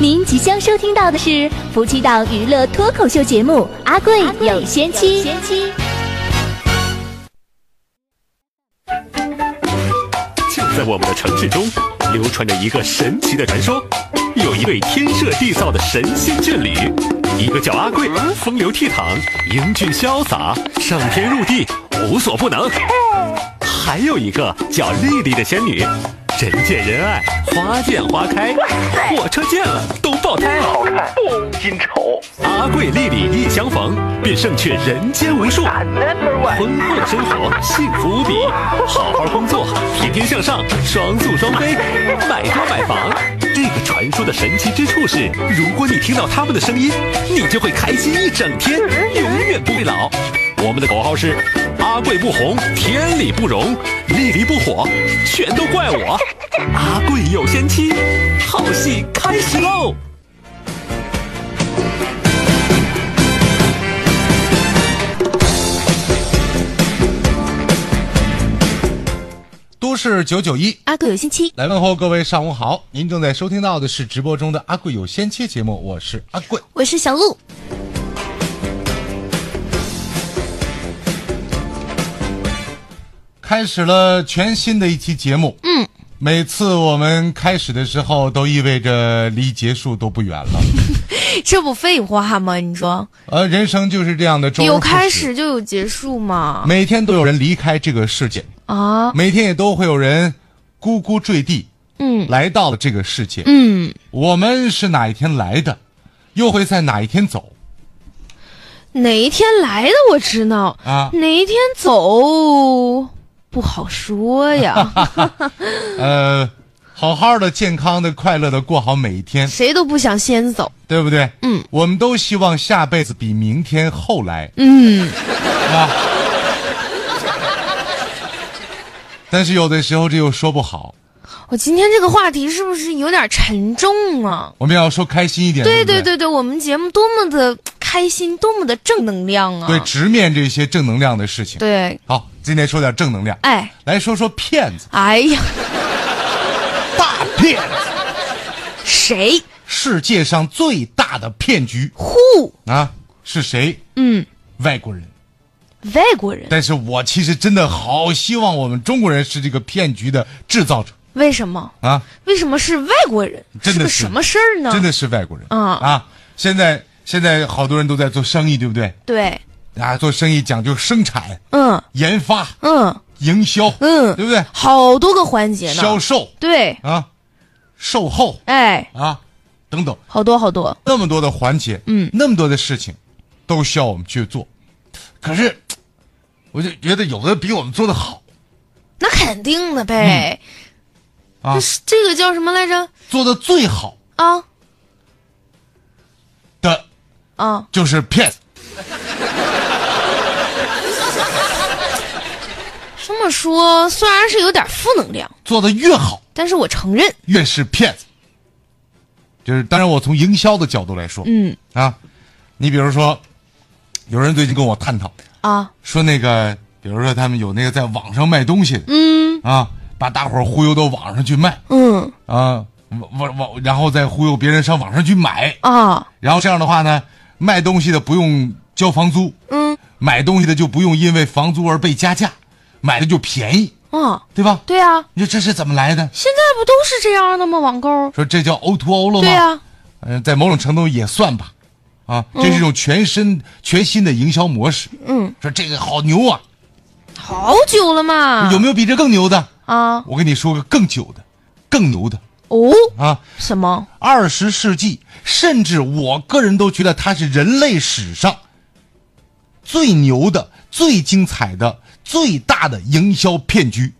您即将收听到的是夫妻档娱乐脱口秀节目《阿贵有仙妻》。就在我们的城市中，流传着一个神奇的传说，有一对天设地造的神仙眷侣，一个叫阿贵，风流倜傥，英俊潇洒，上天入地，无所不能；还有一个叫丽丽的仙女。人见人爱，花见花开，火车见了都爆胎。好看不金丑，阿贵丽丽一相逢，便胜却人间无数。婚后的生活幸福无比，好好工作，天天向上，双宿双飞，买车买房。这个传说的神奇之处是，如果你听到他们的声音，你就会开心一整天，永远不会老。我们的口号是：阿贵不红，天理不容；丽丽不火，全都怪我。阿贵有仙妻，好戏开始喽！都市九九一，阿贵有仙妻，来问候各位上午好，您正在收听到的是直播中的《阿贵有仙妻》节目，我是阿贵。我是小鹿。开始了全新的一期节目，嗯，每次我们开始的时候，都意味着离结束都不远了。这不废话吗？你说，呃，人生就是这样的，有开始就有结束嘛？每天都有人离开这个世界，啊，每天也都会有人咕咕坠地，嗯。来到了这个世界。嗯，我们是哪一天来的，又会在哪一天走？哪一天来的？我知道，啊？哪一天走不好说呀，呃，好好的、健康的、快乐的过好每一天，谁都不想先走。对不对？嗯，我们都希望下辈子比明天后来，嗯，啊？但是有的时候这又说不好，我今天这个话题是不是有点沉重啊？我们要说开心一点。对对对对，我们节目多么的开心，多么的正能量啊！对，直面这些正能量的事情。对，好，今天说点正能量，哎，来说说骗子，哎呀，大骗子，谁？世界上最大的骗局，Who，啊是谁？嗯，外国人。外国人，但是我其实真的好希望我们中国人是这个骗局的制造者为什么？啊！为什么是外国人？真的是是什么事儿呢？真的是外国人嗯啊！现在现在好多人都在做生意，对不对？对，啊，做生意讲究生产、嗯研发、嗯营销，嗯，对不对？好多个环节呢。销售对，啊，售后哎，啊等等，好多好多。那么多的环节，嗯那么多的事情，都需要我们去做。可是，我就觉得有的比我们做的好那肯定的呗。啊这，个叫什么来着？做的最好啊的啊，就是骗。子。这么说虽然是有点负能量，做的越好，但是我承认，越是骗子。就是当然，我从营销的角度来说，嗯。啊，你比如说，有人最近跟我探讨啊，说那个，比如说他们有那个在网上卖东西的嗯。啊，把大伙儿忽悠到网上去卖嗯。啊，网网网，然后再忽悠别人上网上去买，啊。然后这样的话呢，卖东西的不用交房租，嗯买东西的就不用因为房租而被加价，买的就便宜，嗯，对吧？对啊，你说这是怎么来的？现在不都是这样的吗？网购。说这叫 O to O 了吗？对呀，嗯、在某种程度也算吧，啊，这是一种全新、全新的营销模式。嗯，说这个好牛啊，好久了嘛。有没有比这更牛的？啊？我跟你说个更久的，更牛的哦，啊！什么？二十世纪，甚至我个人都觉得它是人类史上最牛的、最精彩的、最大的营销骗局。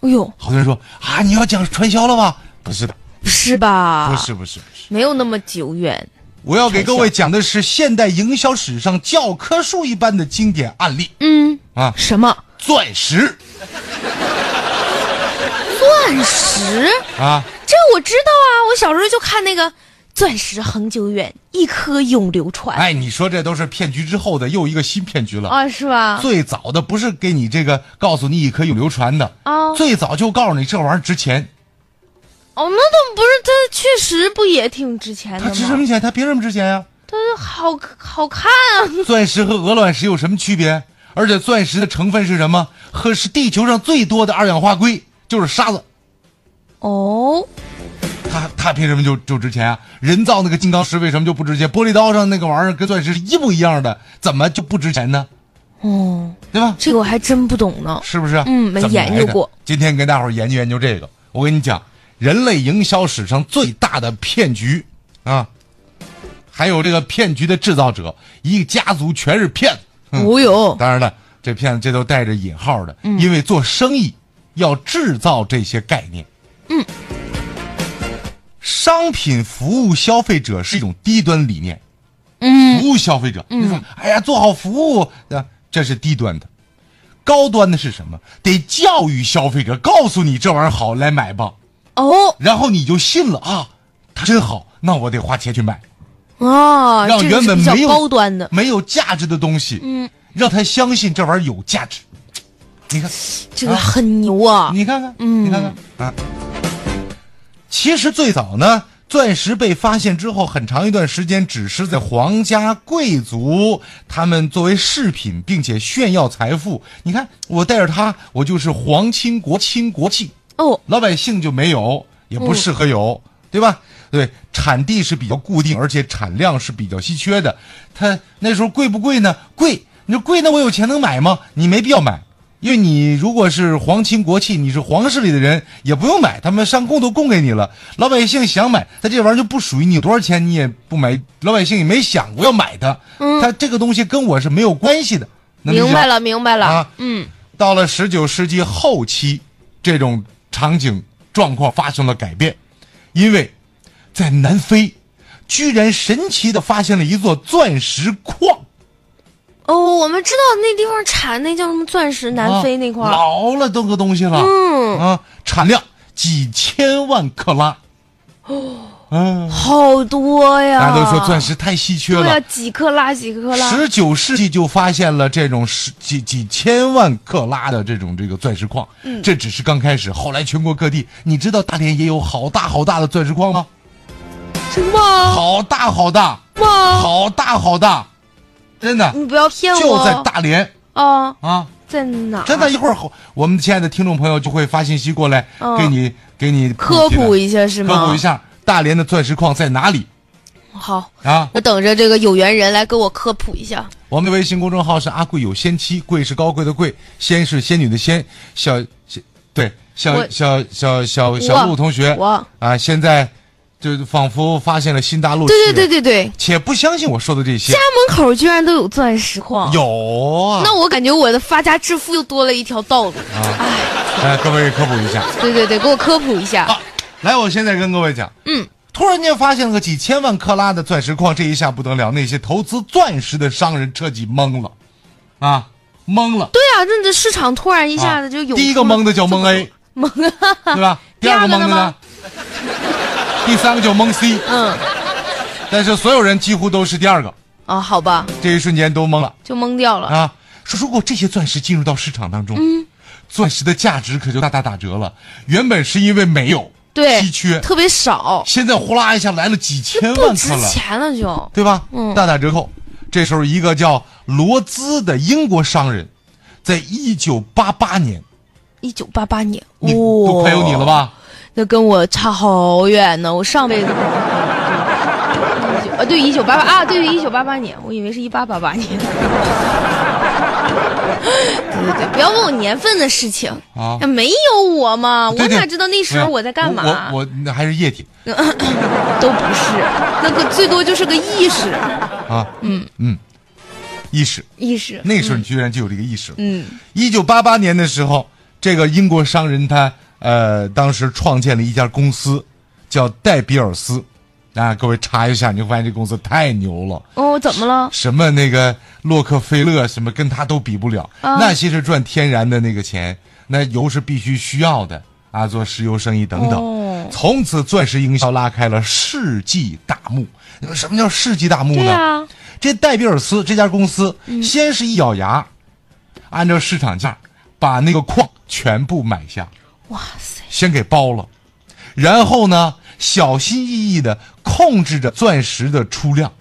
哎呦，好多人说啊，你要讲传销了吧？不是的，不是吧？不是，不是，不是。没有那么久远。我要给各位讲的是现代营销史上教科书一般的经典案例嗯，啊，什么？钻石钻石？啊，这我知道啊，我小时候就看那个“钻石恒久远，一颗永流传”哎，你说这都是骗局之后的又一个新骗局了。啊，是吧？最早的不是给你这个告诉你一颗永流传的，啊最早就告诉你这玩意儿值钱，哦，那倒不是，它确实不也挺值钱的吗？它值什么钱？它凭什么值钱呀、它好好看啊！钻石和鹅卵石有什么区别？而且钻石的成分是什么？和是地球上最多的二氧化硅，就是沙子。哦，它它凭什么就就值钱啊？人造那个金刚石为什么就不值钱？玻璃刀上那个玩意儿跟钻石是一模一样的，怎么就不值钱呢？哦，对吧？这个我还真不懂呢。是不是？嗯没研究过。今天跟大伙儿研究研究这个。我跟你讲，人类营销史上最大的骗局啊，还有这个骗局的制造者，一个家族全是骗子。嗯哦哟，当然了，这骗子这都带着引号的，嗯因为做生意要制造这些概念。嗯，商品服务消费者是一种低端理念，嗯，服务消费者，你说，哎呀，做好服务，啊，这是低端的。高端的是什么？得教育消费者，告诉你这玩意儿好，来买吧，哦然后你就信了啊，它真好，那我得花钱去买。啊，让原本没有高端的，没有价值的东西，嗯，让他相信这玩意儿有价值。你看，这个很牛啊！你看看，嗯你看看啊。其实最早呢，钻石被发现之后，很长一段时间只是在皇家贵族他们作为饰品，并且炫耀财富。你看，我带着它，我就是皇亲国亲国戚，哦，老百姓就没有，也不适合有，对吧？对，产地是比较固定，而且产量是比较稀缺的。它那时候贵不贵呢？贵，你说贵，那我有钱能买吗？你没必要买，因为你如果是皇亲国戚，你是皇室里的人，也不用买，他们上供都供给你了。老百姓想买，他这玩意儿就不属于你，多少钱你也不买，老百姓也没想过要买它。嗯，他这个东西跟我是没有关系的。明白了，明白了。啊嗯，到了十九世纪后期，这种场景状况发生了改变，因为在南非，居然神奇的发现了一座钻石矿。哦，我们知道那地方产那叫什么钻石，南非那块啊儿。老了这个东西了，嗯，啊，产量几千万克拉。哦嗯，好多呀！大家都说钻石太稀缺了，，几克拉几克拉。十九世纪就发现了这种十几几千万克拉的这种这个钻石矿，嗯这只是刚开始。后来全国各地，你知道大连也有好大好大的钻石矿吗？什么好大好大，吗？好大好大，真的你不要骗我。就在大连啊，啊！在哪？真的，一会儿后我们亲爱的听众朋友就会发信息过来，嗯给你给你科普一一下是吗？科普一。下大连的钻石矿在哪里好，啊？我等着这个有缘人来给我科普一下。我们的微信公众号是阿贵有仙妻，贵是高贵的贵，仙是仙女的仙，小小对小小小小小陆同学我啊，现在就仿佛发现了新大陆，对对对，对对，且不相信我说的这些家，门口居然都有钻石矿。有啊，那我感觉我的发家致富又多了一条道路。啊，哎各位科普一下对对对，给我科普一下。啊，来，我现在跟各位讲，嗯，突然间发现了个几千万克拉的钻石矿，这一下不得了，那些投资钻石的商人彻底懵了，啊，懵了。对啊，那这市场突然一下子就有、啊第一个懵的叫 懵 A，懵啊，对吧？第二个懵的呢？第三个叫蒙 C，嗯，但是所有人几乎都是第二个，啊，好吧，这一瞬间都懵了就懵掉了。啊！说如果这些钻石进入到市场当中，嗯钻石的价值可就大大打折了。原本是因为没有，对，稀缺，特别少，现在呼啦一下来了几千不值万克了，钱了就。对吧？嗯大打折扣。这时候，一个叫罗兹的英国商人，在一九八八年，一九八八年，你哇都快有你了？吧？那跟我差好远呢，我上辈子。啊，对，一九八八啊，对对，一九八八年，我以为是一八八八年。对对对，不要问我年份的事情啊没有我嘛，对对我哪知道那时候我在干嘛？我我那还是液体 都不是，那个最多就是个意识，啊，嗯嗯，意识。意识。那时候你居然就有这个意识了。嗯，一九八八年的时候，这个英国商人他呃当时创建了一家公司，叫戴比尔斯。啊，各位查一下，你会发现这公司太牛了。哦，怎么了？什么那个洛克菲勒什么跟他都比不了，啊那些是赚天然的那个钱，那油是必须需要的啊，做石油生意等等。哦从此，钻石营销拉开了世纪大幕。什么叫世纪大幕呢？这戴比尔斯这家公司、先是一咬牙，按照市场价把那个矿全部买下，哇塞，先给包了，然后呢，小心翼翼的控制着钻石的出量，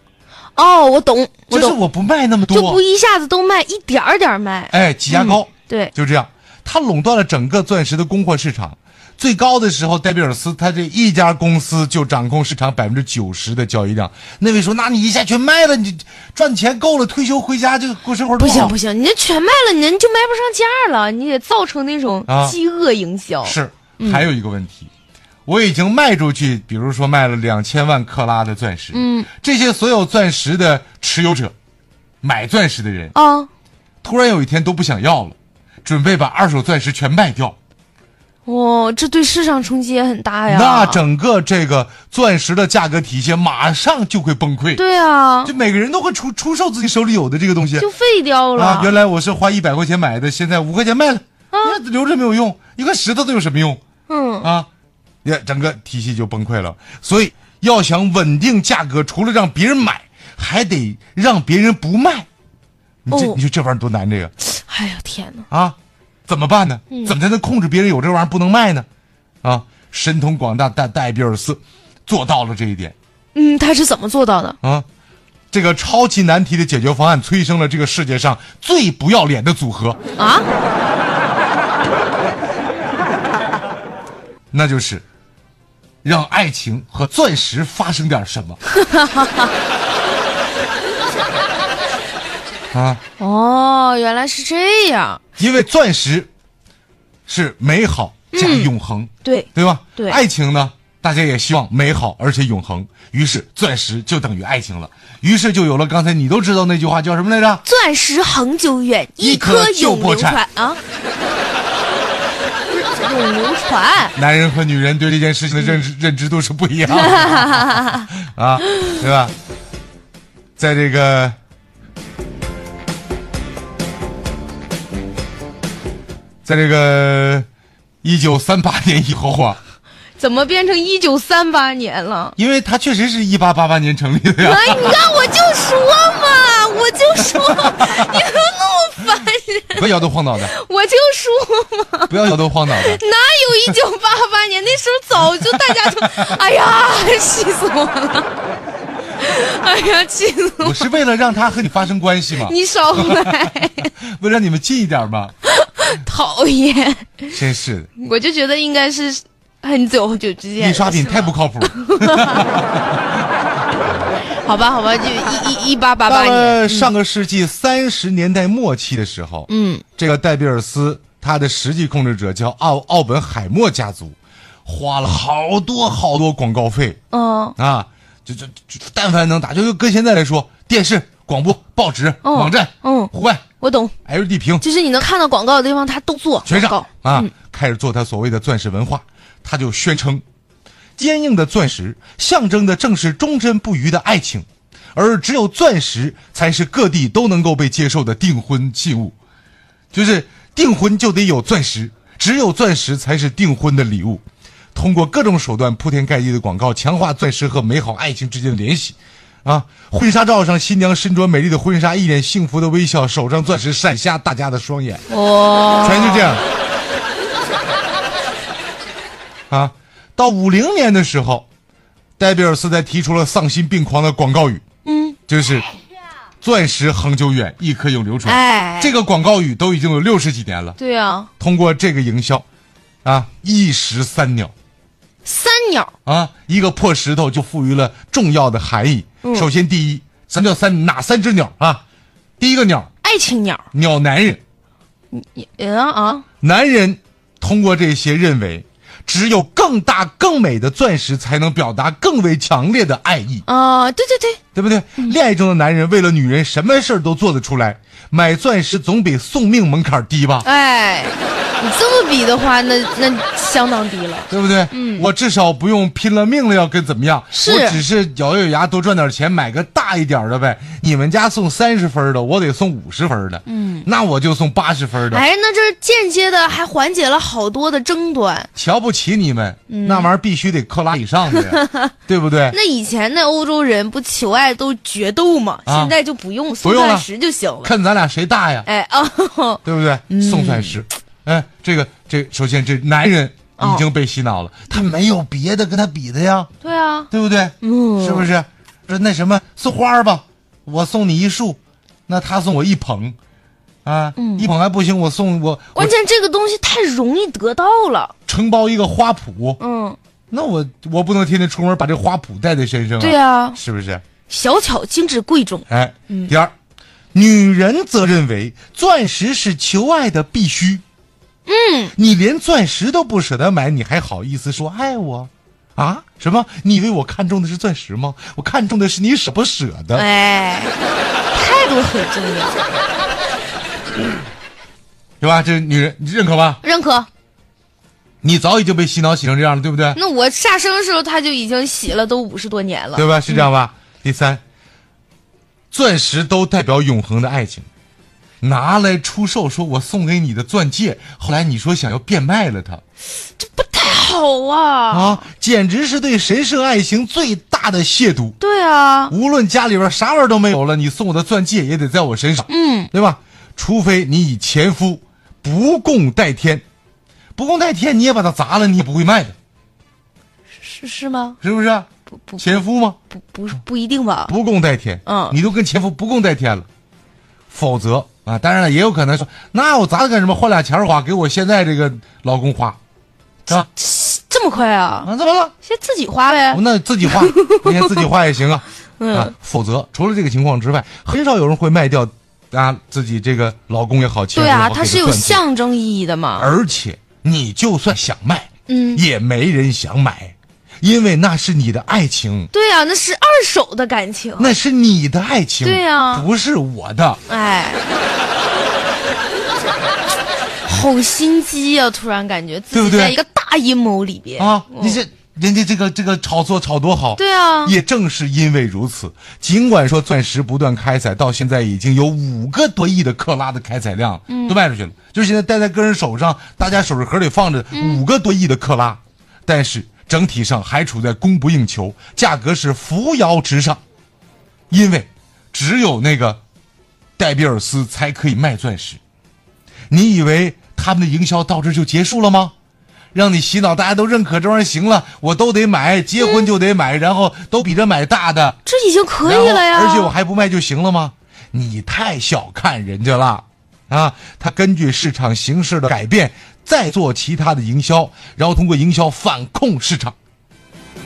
哦，我懂，我就是，我不卖那么多。就不，一下子都卖，一点儿点儿卖。哎，挤牙膏，对，就这样，他垄断了整个钻石的供货市场。最高的时候，戴比尔斯他这一家公司就掌控市场百分之九十的交易量。那位说：“那你一下全卖了，你赚钱够了，退休回家就过生活。”不行不行，你这全卖了，你就卖不上价了，你得造成那种啊饥饿营销。是，还有一个问题，我已经卖出去，比如说卖了两千万克拉的钻石，嗯，这些所有钻石的持有者，买钻石的人，啊，突然有一天都不想要了，准备把二手钻石全卖掉，哇，这对市场冲击也很大呀。那整个这个钻石的价格体系马上就会崩溃，对啊，就每个人都会出出售自己手里有的这个东西就废掉了。啊，原来我是花一百块钱买的，现在五块钱卖了，啊留着没有用，一块石头都有什么用？嗯，啊，也整个体系就崩溃了。所以要想稳定价格，除了让别人买，还得让别人不卖。你这、哦你说这玩意儿多难，这个哎呀天哪！啊，怎么办呢？嗯怎么才能控制别人有这玩意儿不能卖呢？啊，神通广大戴戴比尔斯做到了这一点嗯，他是怎么做到的？啊。这个超级难题的解决方案催生了这个世界上最不要脸的组合，啊？那就是让爱情和钻石发生点什么。啊，哦，原来是这样。因为钻石是美好加永恒，对，对吧？对爱情呢，大家也希望美好而且永恒，于是钻石就等于爱情了，于是就有了刚才你都知道那句话叫什么来着？钻石恒久远，一一颗永流破产传啊！永流传。男人和女人对这件事情的认知认知度是不一样的啊，对吧？在这个，在这个一九三八 年以后啊，怎么变成一九三八年了？因为它确实是一八八八年成立的呀。哎，你看我就说嘛，我就说，你可那么烦人，不要摇头晃脑的，我就说嘛，不要摇头晃脑的。哪有一九八八年？那时候早就大家就，哎呀，气死我了！哎呀，气死我！我是为了让他和你发生关系嘛，你少来，为了让你们近一点嘛。讨厌！真是。的，我就觉得应该是很久很久之前。印刷品太不靠谱。好吧，好吧，就一一一八八八到了年，上个世纪三十年代末期的时候，嗯，这个戴比尔斯他的实际控制者叫奥奥本海默家族，花了好多好多广告费。嗯。啊，就就就但凡能打，就就跟现在来说，电视、广播、报纸、哦。网站、嗯。户外、我懂，LED 屏，就是你能看到广告的地方，他都做全告。啊，开始做他所谓的钻石文化。他就宣称，坚硬的钻石象征的正是忠贞不渝的爱情，而只有钻石才是各地都能够被接受的订婚信物。就是订婚就得有钻石，只有钻石才是订婚的礼物。通过各种手段铺天盖地的广告，强化钻石和美好爱情之间的联系。啊，婚纱照上，新娘身着美丽的婚纱，一脸幸福的微笑，手上钻石闪瞎大家的双眼。哇，全是这样。啊，到五零年的时候，戴比尔斯才提出了丧心病狂的广告语，嗯，就是“钻石恒久远，一颗永流传”。哎，这个广告语都已经有六十几年了。对啊，通过这个营销，啊，一石三鸟三鸟，啊，一个破石头就赋予了重要的含义。嗯首先，第一，什么叫三哪三只鸟啊？第一个鸟，爱情鸟，鸟男人。嗯啊，男人通过这些认为，只有更大更美的钻石才能表达更为强烈的爱意，啊，对对对，对不对？恋爱中的男人为了女人什么事儿都做得出来，买钻石总比送命门槛低吧？哎，你这么比的话，那那相当低了。对不对？嗯，我至少不用拼了命了要跟怎么样，是我只是咬咬牙多赚点钱，买个大一点的呗。你们家送三十分的，我得送五十分的，嗯，那我就送八十分的。哎，那这间接的还缓解了好多的争端。瞧不起你们，那玩意儿必须得克拉以上的，对不对？那以前那欧洲人不求爱都决斗吗？啊现在就不用送钻石就行了。看咱俩谁大呀，哎哦，对不对？送钻石，哎，这个这首先这男人哦已经被洗脑了，他没有别的跟他比的呀，对啊，对不对？嗯，是不是？说那什么送花儿吧，我送你一束，那他送我一捧，啊，嗯一捧还不行，我送我我关键这个东西太容易得到了。承包一个花圃，嗯，那我我不能天天出门把这花圃带在身上啊，对啊，是不是？小巧精致贵重。哎，嗯第二，女人则认为钻石是求爱的必须。嗯，你连钻石都不舍得买，你还好意思说爱我？啊？什么？你以为我看中的是钻石吗？我看中的是你舍不舍得。哎，态度很重要，对吧？这女人你认可吧？认可。你早已经被洗脑洗成这样了，对不对？那我下生的时候他就已经洗了，都五十多年了。对吧？是这样吧？第三，钻石都代表永恒的爱情，拿来出售，说我送给你的钻戒，后来你说想要变卖了它这不太好啊。啊，简直是对神圣爱情最大的亵渎。对啊，无论家里边啥玩意儿都没有了，你送我的钻戒也得在我身上，嗯，对吧？除非你以前夫不共戴天，不共戴天，你也把它砸了，你也不会卖的，是是吗？是不是？不不前夫吗？不不不一定吧？不共戴天，嗯你都跟前夫不共戴天了，否则啊，当然了，也有可能说，那我砸它干什么？换俩钱儿花，给我现在这个老公花，是吧？这么快啊？啊，怎么了？先自己花呗。那自己花，你看自己花也行啊。嗯啊，否则除了这个情况之外，很少有人会卖掉啊自己这个老公也好，对啊，它是有象征意义的嘛。而且你就算想卖，嗯，也没人想买，因为那是你的爱情，对啊，那是二手的感情。那是你的爱情，对呀不是我的。哎，好心机呀、突然感觉自对不对？己在一个大阴谋里边。啊，嗯。你这人家这个这个炒作炒多好，对啊，也正是因为如此，尽管说钻石不断开采，到现在已经有五个多亿的克拉的开采量，嗯。都卖出去了。就是现在戴在个人手上，大家首饰盒里放着嗯。五个多亿的克拉，但是整体上还处在供不应求，价格是扶摇直上，因为只有那个戴比尔斯才可以卖钻石。你以为他们的营销到这就结束了吗？让你洗脑，大家都认可这玩意儿行了，我都得买，结婚就得买，然后都比着买大的，这已经可以了呀。而且我还不卖就行了吗？你太小看人家了啊！他根据市场形势的改变，再做其他的营销，然后通过营销反控市场，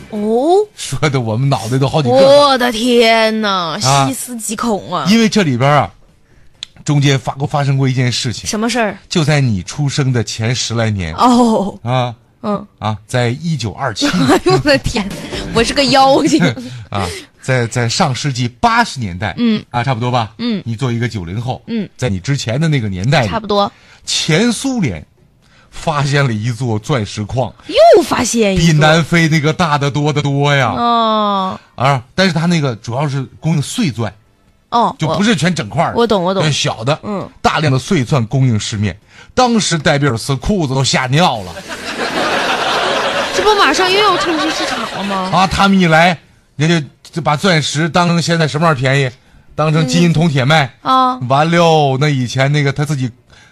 哦，说的我们脑袋都好几个。我的天哪，啊。细思极恐啊！因为这里边啊，中间发过发生过一件事情，什么事儿？就在你出生的前十来年。哦，啊嗯，啊，在一九二七年。哎呦我的天，我是个妖精。啊，在在上世纪八十年代，嗯。啊，差不多吧，嗯。你做一个九零后，嗯，在你之前的那个年代，差不多，前苏联发现了一座钻石矿，又发现比一比。南非那个大的多得多呀，哦。啊，但是它那个主要是供应碎钻，哦，就不是全整块的我懂我懂。对小的，嗯，大量的碎钻供应市面，当时戴比尔斯裤子都吓尿了。这不马上又要冲击市场了吗？啊，他们一来，人家就把钻石当成现在什么玩意儿便宜，当成金银铜铁卖。啊，完了，那以前那个他自己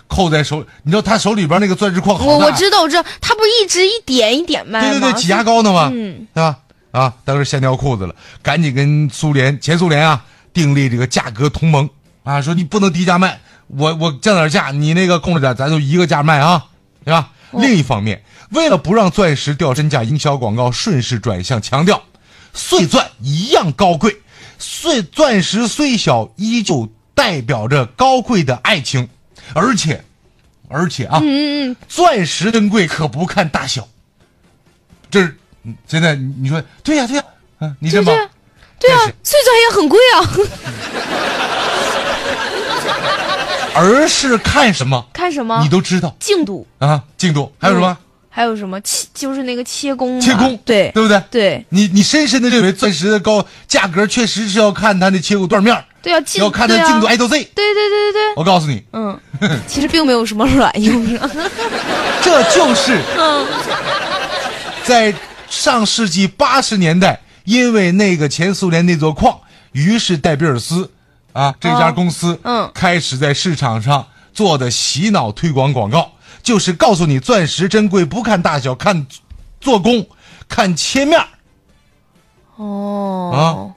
扣在手，你知道他手里边那个钻石矿好大，我我知道我知道，他不是一直一点一点卖吗？对对对，挤牙膏呢嘛，嗯，对吧？啊，当时吓尿裤子了，赶紧跟苏联前苏联啊订立这个价格同盟。啊，说你不能低价卖，我我降点价，你那个控制点，咱就一个价卖啊，对吧？哦。另一方面，为了不让钻石掉身价，营销广告顺势转向强调，碎钻一样高贵，碎钻石虽小，依旧代表着高贵的爱情，而且，而且啊，嗯嗯钻石珍贵可不看大小，这是嗯现在你你说对呀、对呀、啊，你这吗？对啊碎钻也很贵啊。而是看什么，看什么？你都知道。净度，啊，净度。还有什么、还有什么？切，就是那个切工。切工，对。对不对？对。你你深深的认为钻石的高价格确实是要看它的切工断面儿，对啊，净要看它对啊。净度 I 到 Z。对对对对对，我告诉你，嗯，其实并没有什么卵用？这就是嗯。在上世纪八十年代，因为那个前苏联那座矿，于是戴比尔斯啊这家公司，嗯。开始在市场上做的洗脑推广广告，就是告诉你钻石珍贵不看大小，看做工，看切面儿。哦，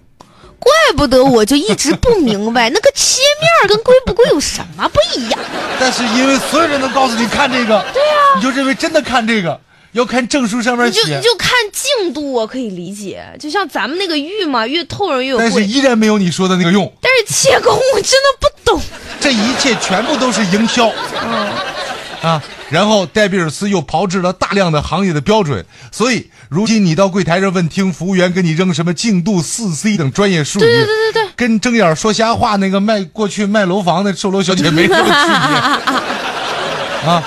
怪不得我就一直不明白，那个切面跟贵不贵有什么不一样？但是因为所有人都告诉你看这个，对呀、你就认为真的看这个，要看证书上面写你就你，就看净度，我可以理解，就像咱们那个玉嘛，越透人越有贵。但是依然没有你说的那个用。但是切工我真的不懂。这一切全部都是营销。啊，然后戴比尔斯又炮制了大量的行业的标准，所以如今你到柜台上问听服务员给你扔什么净度四 C 等专业术语，对对对对对，跟睁眼说瞎话那个卖过去卖楼房的售楼小姐没什么区别啊，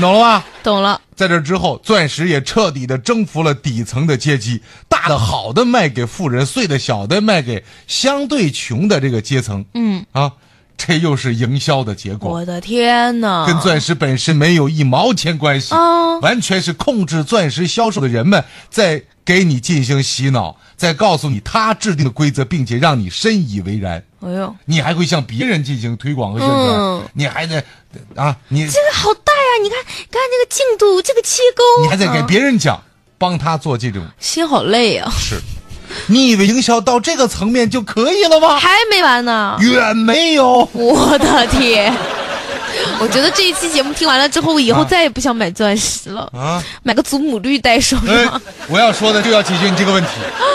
懂了吧？懂了。在这之后，钻石也彻底的征服了底层的阶级，大的好的卖给富人，碎的小的卖给相对穷的这个阶层。嗯啊，这又是营销的结果，我的天哪！跟钻石本身没有一毛钱关系，哦完全是控制钻石销售的人们在给你进行洗脑，在告诉你他制定的规则，并且让你深以为然。哎呦，你还会向别人进行推广和宣传，嗯你还得啊，你这个好大呀！你看，看这个进度，这个切工，你还在给啊别人讲，帮他做这种心好累啊呀、事。你以为营销到这个层面就可以了吗？还没完呢！远没有。我的天！我觉得这一期节目听完了之后，我以后啊再也不想买钻石了，啊，买个祖母绿戴手哎上。，我要说的就要解决你这个问题。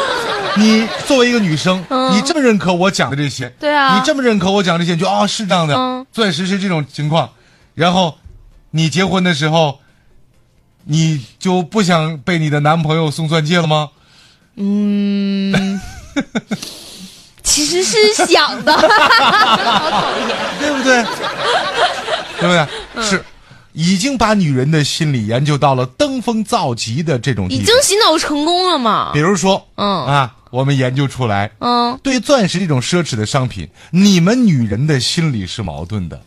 你作为一个女生，嗯你这么认可我讲的这些，对啊你这么认可我讲这些，你就啊是这样的，嗯钻石是这种情况，然后你结婚的时候，你就不想被你的男朋友送钻戒了吗？嗯，其实是想的，好讨厌。对不对？对不对？嗯是，已经把女人的心理研究到了登峰造极的这种地步已经。洗脑成功了嘛比？如说，嗯啊，我们研究出来，嗯对钻石这种奢侈的商品，你们女人的心理是矛盾的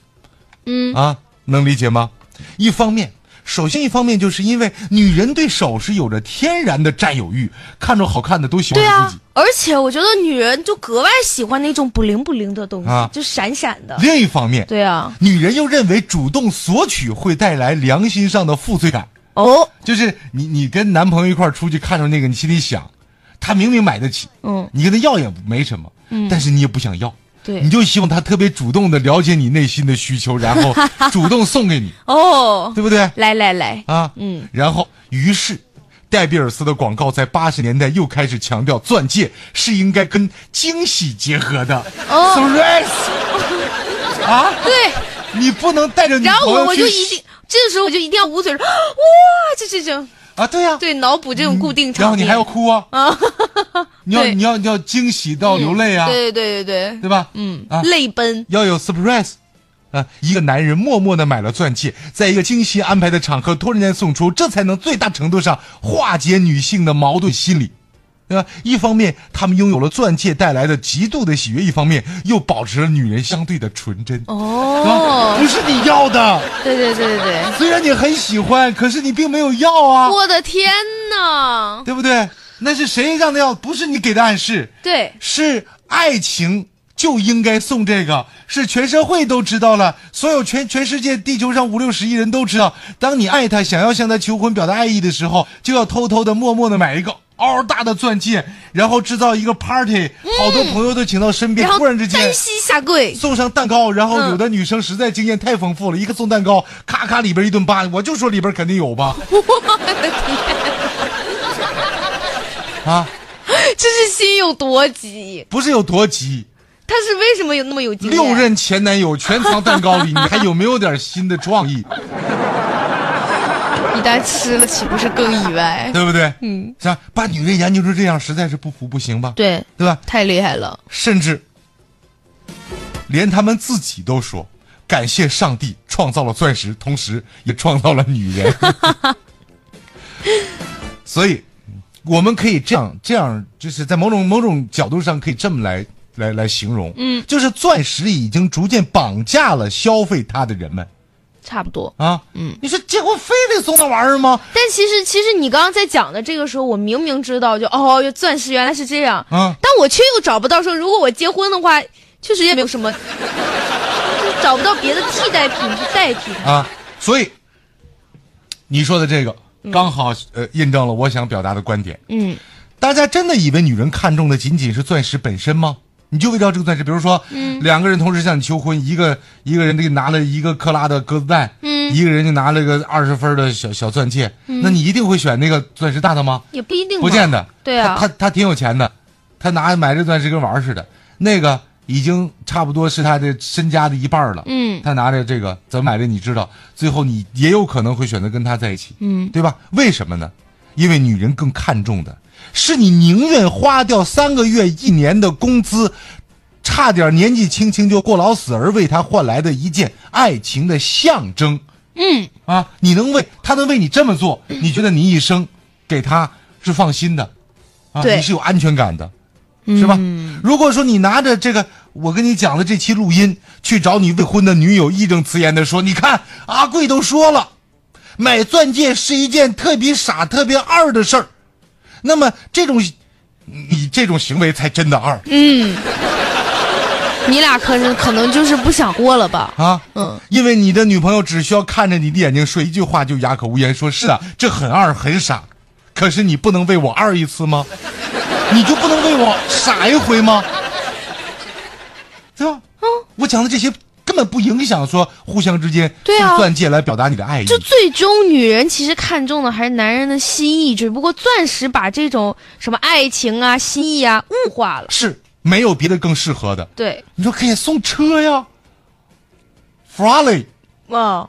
嗯，啊，能理解吗？一方面，首先一方面就是因为女人对首饰有着天然的占有欲，看着好看的都喜欢对啊给自己。，而且我觉得女人就格外喜欢那种不灵不灵的东西，啊就闪闪的。另一方面，对啊，女人又认为主动索取会带来良心上的负罪感。哦，就是你你跟男朋友一块儿出去看着那个，你心里想，他明明买得起，嗯，你跟他要也没什么，嗯，但是你也不想要，对。你就希望他特别主动的了解你内心的需求，然后 主动送给你，哦，对不对？来来来，啊，嗯，然后于是。戴比尔斯的广告在八十年代又开始强调，钻戒是应该跟惊喜结合的。哦。Surprise！啊，对，你不能带着女然后我朋友去我就一定，这个时候我就一定要捂嘴说，哇，这这这。啊，对呀、对脑补这种固定场面。然后你还要哭啊，你要你要你要惊喜到流泪啊，对对对对对，对吧？嗯啊，泪奔。要有 surprise。啊，一个男人默默的买了钻戒，在一个精心安排的场合突然间送出，这才能最大程度上化解女性的矛盾心理，对吧？一方面，他们拥有了钻戒带来的极度的喜悦；一方面，又保持了女人相对的纯真。啊，哦，不是你要的，对对对对对，虽然你很喜欢，可是你并没有要啊，我的天呐！对不对？那是谁让他要？不是你给的暗示。对，是爱情就应该送这个，是全社会都知道了，所有全全世界地球上五六十亿人都知道，当你爱他，想要向他求婚表达爱意的时候，就要偷偷的、默默的买一个嗷大的钻戒，然后制造一个 party，、好多朋友都请到身边，然突然之间单。膝下跪，送上蛋糕，然后嗯有的女生实在经验太丰富了，一个送蛋糕，咔咔里边一顿扒，我就说里边肯定有吧。啊，这是心有多急？不是有多急，他是为什么有那么有经验？六任前男友全藏蛋糕里，你还有没有点新的创意？一旦吃了，岂不是更意外？对不对？嗯，是吧？把女人研究成这样，实在是不服不行吧？对，对吧？太厉害了。甚至连他们自己都说，感谢上帝创造了钻石，同时也创造了女人。所以，我们可以这样这样，就是在某种某种角度上可以这么来来来形容，嗯，就是钻石已经逐渐绑架了消费它的人们。差不多，啊。嗯，你说结婚非得送那玩意儿吗？但其实，其实你刚刚在讲的这个时候，我明明知道就，哦，钻石原来是这样，啊。但我却又找不到说，如果我结婚的话，确实也没有什么，就找不到别的替代品去代替。它。啊，所以你说的这个刚好呃印证了我想表达的观点。嗯大家真的以为女人看重的仅仅是钻石本身吗？你就为了这个钻石，比如说，两个人同时向你求婚，一个一个人给你拿了一个克拉的鸽子蛋，嗯一个人就拿了个二十分的小小钻戒，那你一定会选那个钻石大的吗？也不一定，不见得。对啊他他他挺有钱的，他拿买这钻石跟玩儿似的，那个已经差不多是他的身家的一半了。嗯他拿着这个怎么买的你知道，最后你也有可能会选择跟他在一起，嗯，对吧？为什么呢？因为女人更看重的是你宁愿花掉三个月、一年的工资，差点年纪轻轻就过劳死，而为他换来的一件爱情的象征。嗯啊，你能为他能为你这么做，你觉得你一生给他是放心的，啊，你是有安全感的，是吧？如果说你拿着这个我跟你讲的这期录音去找你未婚的女友，义正辞严的说，你看阿贵都说了，买钻戒是一件特别傻、特别二的事儿，那么这种你这种行为才真的二嗯，你俩可是可能就是不想过了吧？啊！嗯，因为你的女朋友只需要看着你的眼睛说一句话就哑口无言，说是啊，这很二很傻，可是你不能为我二一次吗？你就不能为我傻一回吗？对吧？嗯，我讲的这些根本不影响说互相之间对啊用钻戒来表达你的爱意。就最终女人其实看重的还是男人的心意，只不过钻石把这种什么爱情啊、心意啊物化了。是没有别的更适合的。对，你说可以送车呀，Ferrari。哦，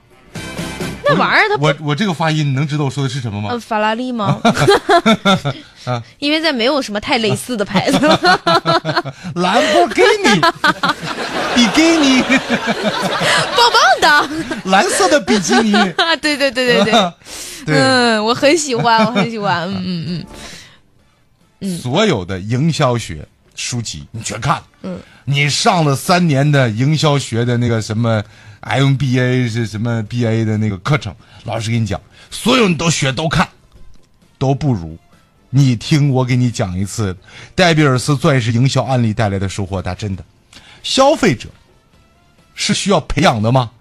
那玩意儿它不我我这个发音，你能知道我说的是什么吗？呃法拉利吗？啊。因为在没有什么太类似的牌子。兰博基尼，比基尼，棒棒的，蓝色的比基尼。啊，对对对对对，对，嗯，我很喜欢，我很喜欢，嗯嗯嗯，所有的营销学书籍你全看。了，嗯，你上了三年的营销学的那个什么 MBA 是什么 BA 的那个课程，老师给你讲，所有你都学都看，都不如你听我给你讲一次戴比尔斯钻石营销案例带来的收获。他真的，消费者是需要培养的吗？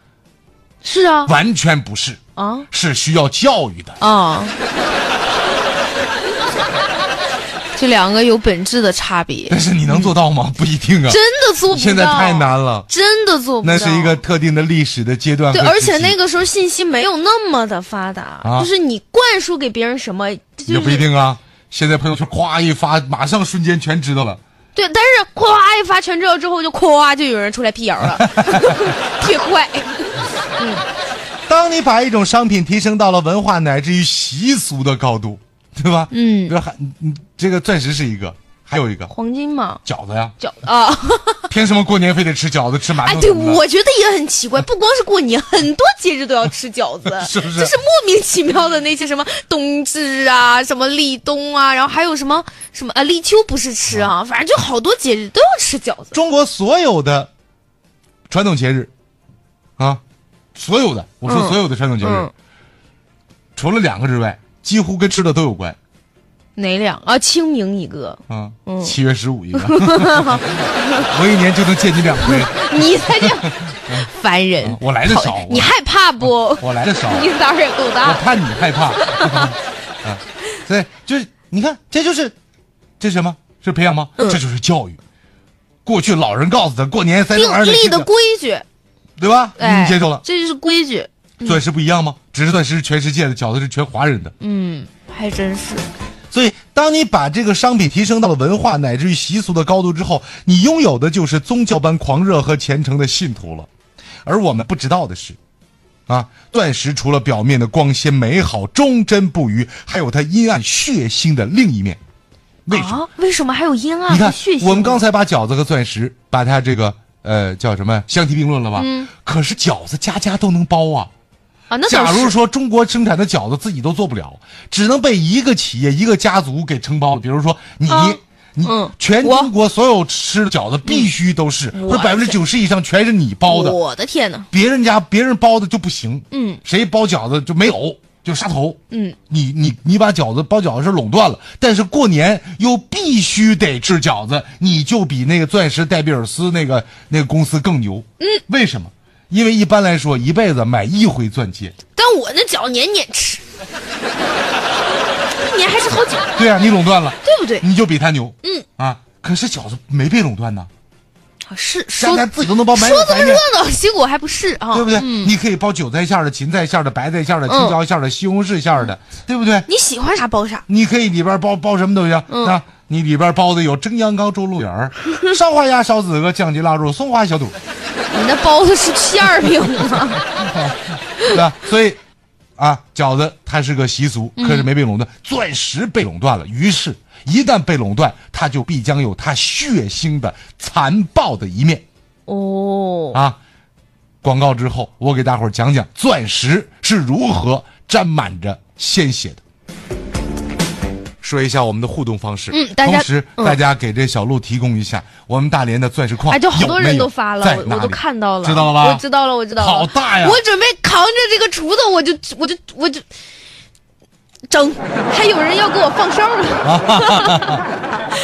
是啊，完全不是，啊是需要教育的。啊，这两个有本质的差别，但是你能做到吗？不一定啊，真的做不到，现在太，难了。真的做不到，那是一个特定的历史的阶段对，而且那个时候信息没有那么的发达，啊就是你灌输给别人什么，就是、也不一定啊。现在朋友圈咵一发，马上瞬间全知道了。对，但是咵一发全知道之后，就咵就有人出来辟谣了，特别快。当你把一种商品提升到了文化乃至于习俗的高度，对吧？嗯比如还嗯这个钻石是一个，还有一个。黄金嘛，饺子呀，饺子啊，凭什么过年非得吃饺子吃馒哎，对，头什么的？我觉得也很奇怪，不光是过年，很多节日都要吃饺子，是不是？就是莫名其妙的那些什么冬至啊，什么立冬啊，然后还有什么什么啊立秋不是吃啊，反正就好多节日都要吃饺子。中国所有的传统节日啊，所有的我说嗯。所有的传统节日，嗯。除了两个之外，几乎跟吃的都有关哪两啊？清明一个，啊。嗯七月十五一个，我一年就能见你两回。你才这样烦人。我来的少你害怕不？我来的少，你胆儿也够大我大。怕你害怕。啊，对，就是你看，这就是这是什么？是培养吗？嗯这就是教育。过去老人告诉他，过年三这定玩意儿得吃的立的规矩，对吧？哎，你接受了。这就是规矩。钻石不一样吗？只是钻石是全世界的，饺子是全华人的。嗯，还真是。所以，当你把这个商品提升到了文化乃至于习俗的高度之后，你拥有的就是宗教般狂热和虔诚的信徒了。而我们不知道的是，啊，钻石除了表面的光鲜美好、忠贞不渝，还有它阴暗血腥的另一面。为什么？啊？为什么还有阴暗你看和血腥？我们刚才把饺子和钻石，把它这个呃叫什么相提并论了吧？嗯可是饺子家家都能包啊。啊，那假如说中国生产的饺子自己都做不了，只能被一个企业、一个家族给承包。比如说你，啊你、嗯全中国所有吃的饺子必须都是，我或者百分之九十以上全是你包的，我的天哪！别人家别人包的就不行。嗯，谁包饺子就没有，就杀头。嗯，你你你把饺子包饺子是垄断了，但是过年又必须得吃饺子，你就比那个钻石戴比尔斯那个那个公司更牛。嗯，为什么？因为一般来说一辈子买一回钻戒。但我那饺年年吃，一年还是好几，对啊、你垄断了，对不对？你就比他牛。嗯啊，可是饺子没被垄断呢，啊是现说在自己都能包买说这么买面热闹，结果还不是啊？对不对？嗯，你可以包韭菜馅儿的、芹菜馅儿的、白菜馅儿的、青嗯椒馅儿的、西红柿馅儿的，对不对？你喜欢啥包啥。你可以里边包包什么都行、嗯啊。你里边包的有蒸羊羔、猪鹿眼儿、烧花鸭、烧子鹅、酱鸡腊肉、松花小肚，你那包的是馅儿饼吗？对吧？所以啊，饺子它是个习俗，嗯可是没被垄断，钻石被垄断了。于是，一旦被垄断，它就必将有它血腥的、残暴的一面哦，啊！广告之后，我给大伙儿讲讲钻石是如何沾满着鲜血的。说一下我们的互动方式，嗯大家同时嗯。大家给这小鹿提供一下我们大连的钻石矿哎，就好多人都发了，我我都看到了，知道了吧？我知道了，我知道了。好大呀！我准备扛着这个锄头，我就我就我就整，还有人要给我放哨呢，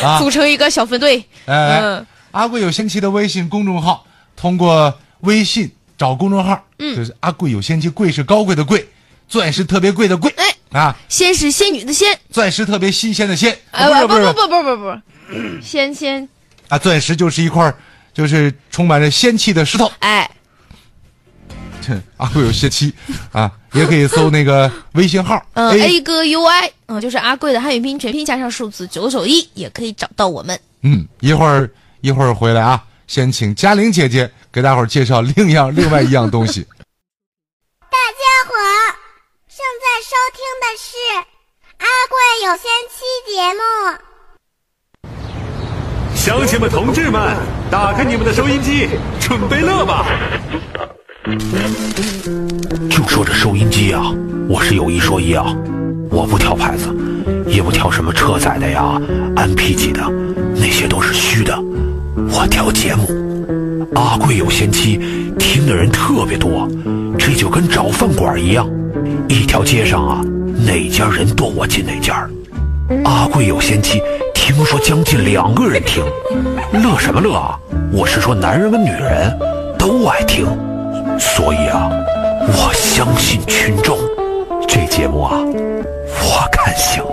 啊 组成一个小分队。哎，嗯。阿贵有仙妻的微信公众号，通过微信找公众号，嗯。就是阿贵有仙妻，贵是高贵的贵，钻石特别贵的贵，哎啊，仙是仙女的仙，钻石特别新鲜的鲜，哎不是不是不不不不不不，仙仙。啊，钻石就是一块就是充满着仙气的石头。哎，这阿贵有仙气。啊，也可以搜那个 微信号嗯 A，，A 哥 UI，嗯，就是阿贵的汉语拼音全拼加上数字九九一，也可以找到我们。嗯，一会儿一会儿回来啊，先请嘉玲姐姐给大伙儿介绍另样另外一样东西。大家好，正在收听的是阿贵有仙妻节目。乡亲们、同志们，打开你们的收音机，准备乐吧！就说这收音机啊，我是有一说一啊，我不挑牌子，也不挑什么车载的呀、MP 级的，那些都是虚的。我挑节目，阿贵有仙妻，听的人特别多，这就跟找饭馆一样，一条街上啊，哪家人多我进哪家。阿贵有仙妻，听说将近两个人听，乐什么乐啊？我是说男人跟女人都爱听。所以啊，我相信群众，这节目啊，我看行。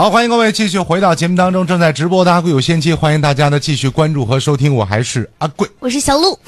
好，欢迎各位继续回到节目当中，正在直播的阿贵有仙妻，欢迎大家呢继续关注和收听，我还是阿贵。我是小鹿，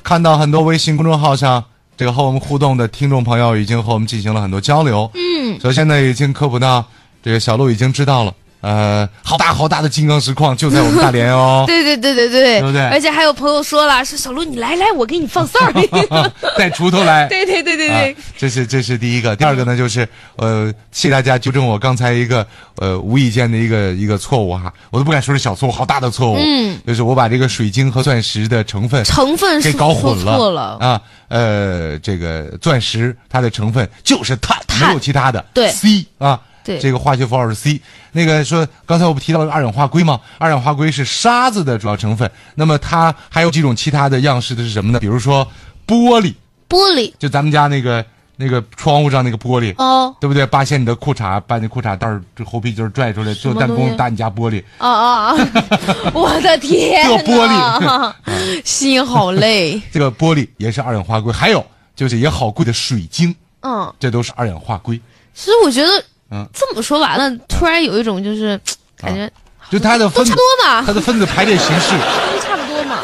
看到很多微信公众号上这个和我们互动的听众朋友，已经和我们进行了很多交流。嗯，首先呢，已经科普到这个小鹿已经知道了，呃，好大好大的金刚石矿就在我们大连哦。对对对对对，对不对而且还有朋友说了，说小鹿你来来，我给你放哨儿。带锄头来。对对对对对啊，这是这是第一个。第二个呢，就是呃，谢谢大家纠正我刚才一个呃无意间的一个一个错误哈，我都不敢说是小错误，好大的错误。嗯，就是我把这个水晶和钻石的成分成分给是搞混说错了啊。呃，这个钻石它的成分就是碳，碳没有其他的。对 C 啊。对这个化学符号是 C。那个说，刚才我不提到了二氧化硅吗？二氧化硅是沙子的主要成分。那么它还有几种其他的样式的是什么呢？比如说玻璃，玻璃就咱们家那个那个窗户上那个玻璃，哦对不对？扒下你的裤衩，把你裤衩带儿这后皮筋儿拽出来，做弹弓打你家玻璃。啊啊啊！我的天这玻璃，心好累。这个玻璃也是二氧化硅，还有就是也好贵的水晶，嗯，这都是二氧化硅。其实我觉得嗯，这么说完了，突然有一种就是感觉就它的分子都差不多嘛它的分子排列形式，都差不多嘛，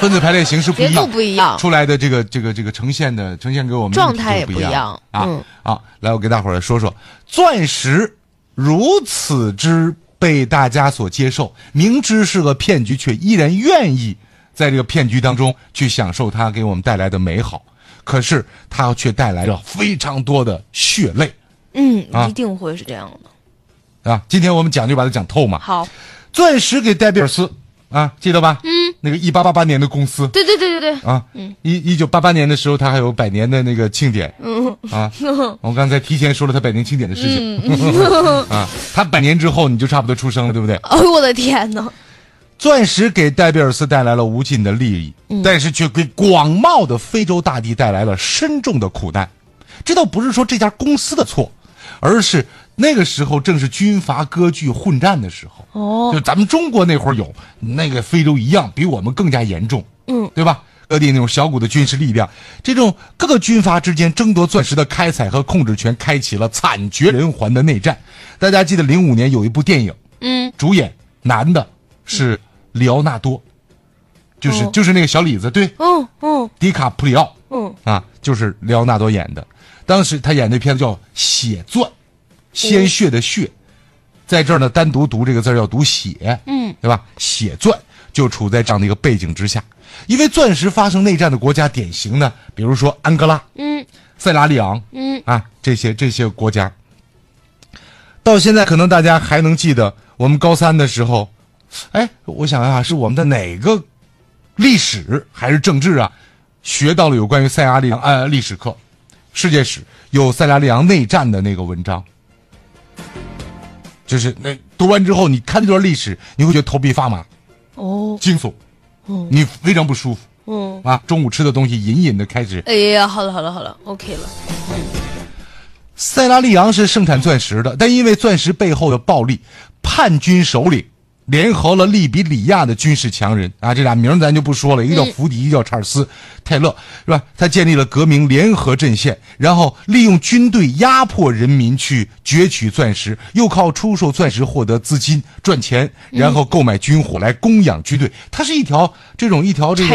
分子排列形式不一样，不一样。出来的这个这个这个呈现的呈现给我们状态也不不一样。啊、嗯。啊！来，我给大伙儿说说，钻石如此之被大家所接受，明知是个骗局，却依然愿意在这个骗局当中去享受它给我们带来的美好。可是它却带来了非常多的血泪嗯啊，一定会是这样的。啊！今天我们讲就把它讲透嘛。好，钻石给戴比尔斯啊，记得吧？嗯，那个一八八八年的公司，对对对对对，啊，嗯一一九八八年的时候，他还有百年的那个庆典，嗯啊，我刚才提前说了他百年庆典的事情，啊，他百年之后你就差不多出生了，对不对？哎 呦我的天呐，钻石给戴比尔斯带来了无尽的利益，但是却给广袤的非洲大地带来了深重的苦难。这倒不是说这家公司的错，而是那个时候正是军阀割据混战的时候。哦，就咱们中国那会儿有，那个非洲一样，比我们更加严重。嗯，对吧？各地那种小股的军事力量，这种各个军阀之间争夺钻石的开采和控制权，开启了惨绝人寰的内战。大家记得零五年有一部电影，嗯，主演男的是里奥纳多，就是、哦就是那个小李子，对，哦哦，迪卡普里奥，嗯，啊，就是里奥纳多演的。当时他演那片子叫《血钻》，鲜血的血，在这儿呢单独读这个字儿要读血，嗯，对吧？血钻就处在这样的一个背景之下，因为钻石发生内战的国家典型呢，比如说安哥拉、嗯。塞拉利昂，嗯。啊，这些这些国家，到现在可能大家还能记得，我们高三的时候，哎，我想想啊，是我们的哪个历史还是政治啊，学到了有关于塞拉利昂呃历史课，世界史有塞拉利昂内战的那个文章，就是那读完之后，你看这段历史，你会觉得头皮发麻、哦惊悚，你非常不舒服哦，啊。中午吃的东西隐隐的开始哎呀，好了好了好了，OK 了。塞拉利昂是盛产钻石的，但因为钻石背后的暴力，叛军首领联合了利比里亚的军事强人。啊，这俩名儿咱就不说了，一个叫福迪，一个叫查尔斯·泰勒，是吧？他建立了革命联合阵线，然后利用军队压迫人民去攫取钻石，又靠出售钻石获得资金赚钱，然后购买军火来供养军队。它是一条这种一条这个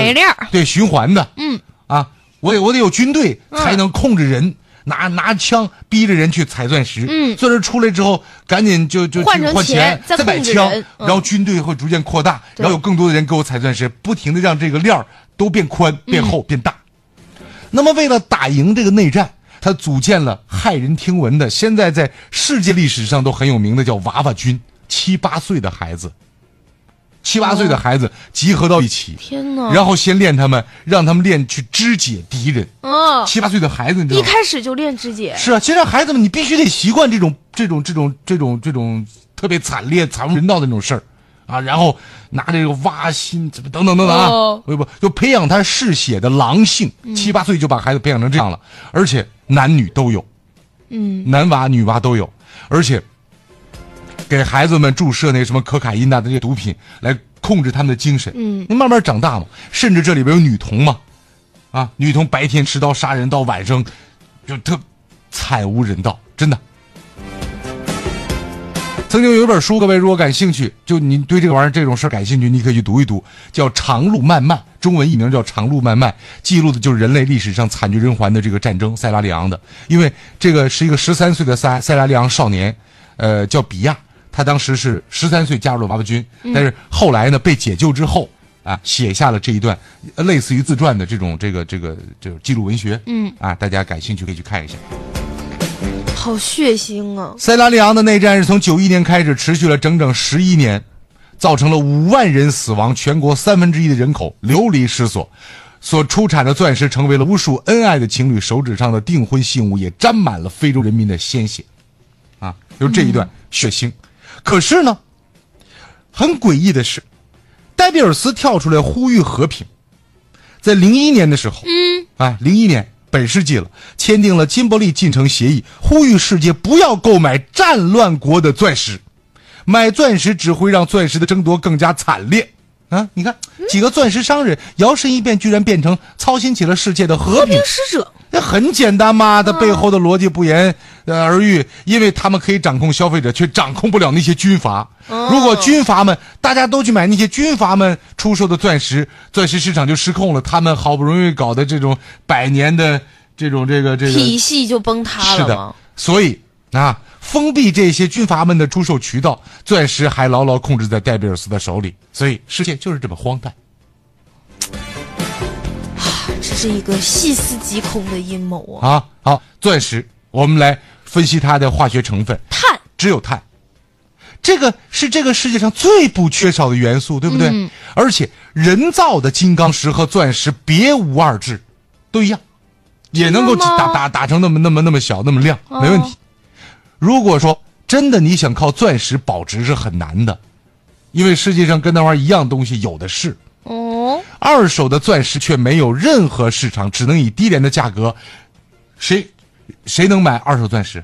对循环的，嗯。啊，我得我得有军队才能控制人，拿拿枪逼着人去采钻石。嗯钻石出来之后，赶紧就就换钱再再买枪然后军队会逐渐扩大，然后有更多的人给我采钻石，不停的让这个链儿都变宽、变厚、变大。那么为了打赢这个内战，他组建了骇人听闻的，现在在世界历史上都很有名的叫娃娃军，七八岁的孩子，七八岁的孩子集合到一起，天哪！然后先练他们，让他们练去肢解敌人。嗯，七八岁的孩子，你知道一吗？开始就练肢解，是啊，其实让孩子们你必须得习惯这种这种这种这种这种特别惨烈、惨无人道的那种事儿。啊，然后拿这个挖心怎么等等等等啊，哦。不不，就培养他嗜血的狼性。七八岁就把孩子培养成这样了，而且男女都有，嗯，男娃女娃都有，而且给孩子们注射那什么可卡因呐、那些毒品来控制他们的精神。嗯你慢慢长大嘛，甚至这里边有女童嘛，啊，女童白天持刀杀人，到晚上就特惨无人道，真的。曾经有一本书，各位如果感兴趣，就你对这个玩意儿这种事儿感兴趣，你可以去读一读，叫《长路漫漫》，中文译名叫《长路漫漫》，记录的就是人类历史上惨绝人寰的这个战争——塞拉利昂的。因为这个是一个十三岁的塞塞拉利昂少年，呃，叫比亚，他当时是十三岁加入了娃娃军，但是后来呢被解救之后啊，写下了这一段呃类似于自传的这种这个这个这种记录文学。嗯啊，大家感兴趣可以去看一下。好血腥啊！塞拉利昂的内战是从九一年开始，持续了整整十一年，造成了五万人死亡，全国三分之一的人口流离失所。所出产的钻石成为了无数恩爱的情侣手指上的订婚信物，也沾满了非洲人民的鲜血。啊，就这一段血腥。可是呢，很诡异的是，戴比尔斯跳出来呼吁和平。在零一年的时候，嗯，啊，零一年本世纪了，签订了金伯利进程协议，呼吁世界不要购买战乱国的钻石，买钻石只会让钻石的争夺更加惨烈。啊，你看几个钻石商人摇身一变，居然变成操心起了世界的和平。使者，那很简单嘛，它背后的逻辑不言呃而喻，因为他们可以掌控消费者，却掌控不了那些军阀。如果军阀们大家都去买那些军阀们出售的钻石，钻石市场就失控了。他们好不容易搞的这种百年的这种这个这个体系就崩塌了是的了？，所以啊，封闭这些军阀们的出售渠道，钻石还牢牢控制在戴比尔斯的手里。所以世界就是这么荒诞。这是一个细思极恐的阴谋啊！啊，好，钻石，我们来分析它的化学成分，碳，只有碳，这个是这个世界上最不缺少的元素，对不对？嗯而且人造的金刚石和钻石别无二致，都一样，也能够打打打成那么那么那么小那么亮，没问题。如果说真的你想靠钻石保值是很难的，因为世界上跟那玩意儿一样东西有的是。哦，二手的钻石却没有任何市场，只能以低廉的价格。谁谁能买二手钻石？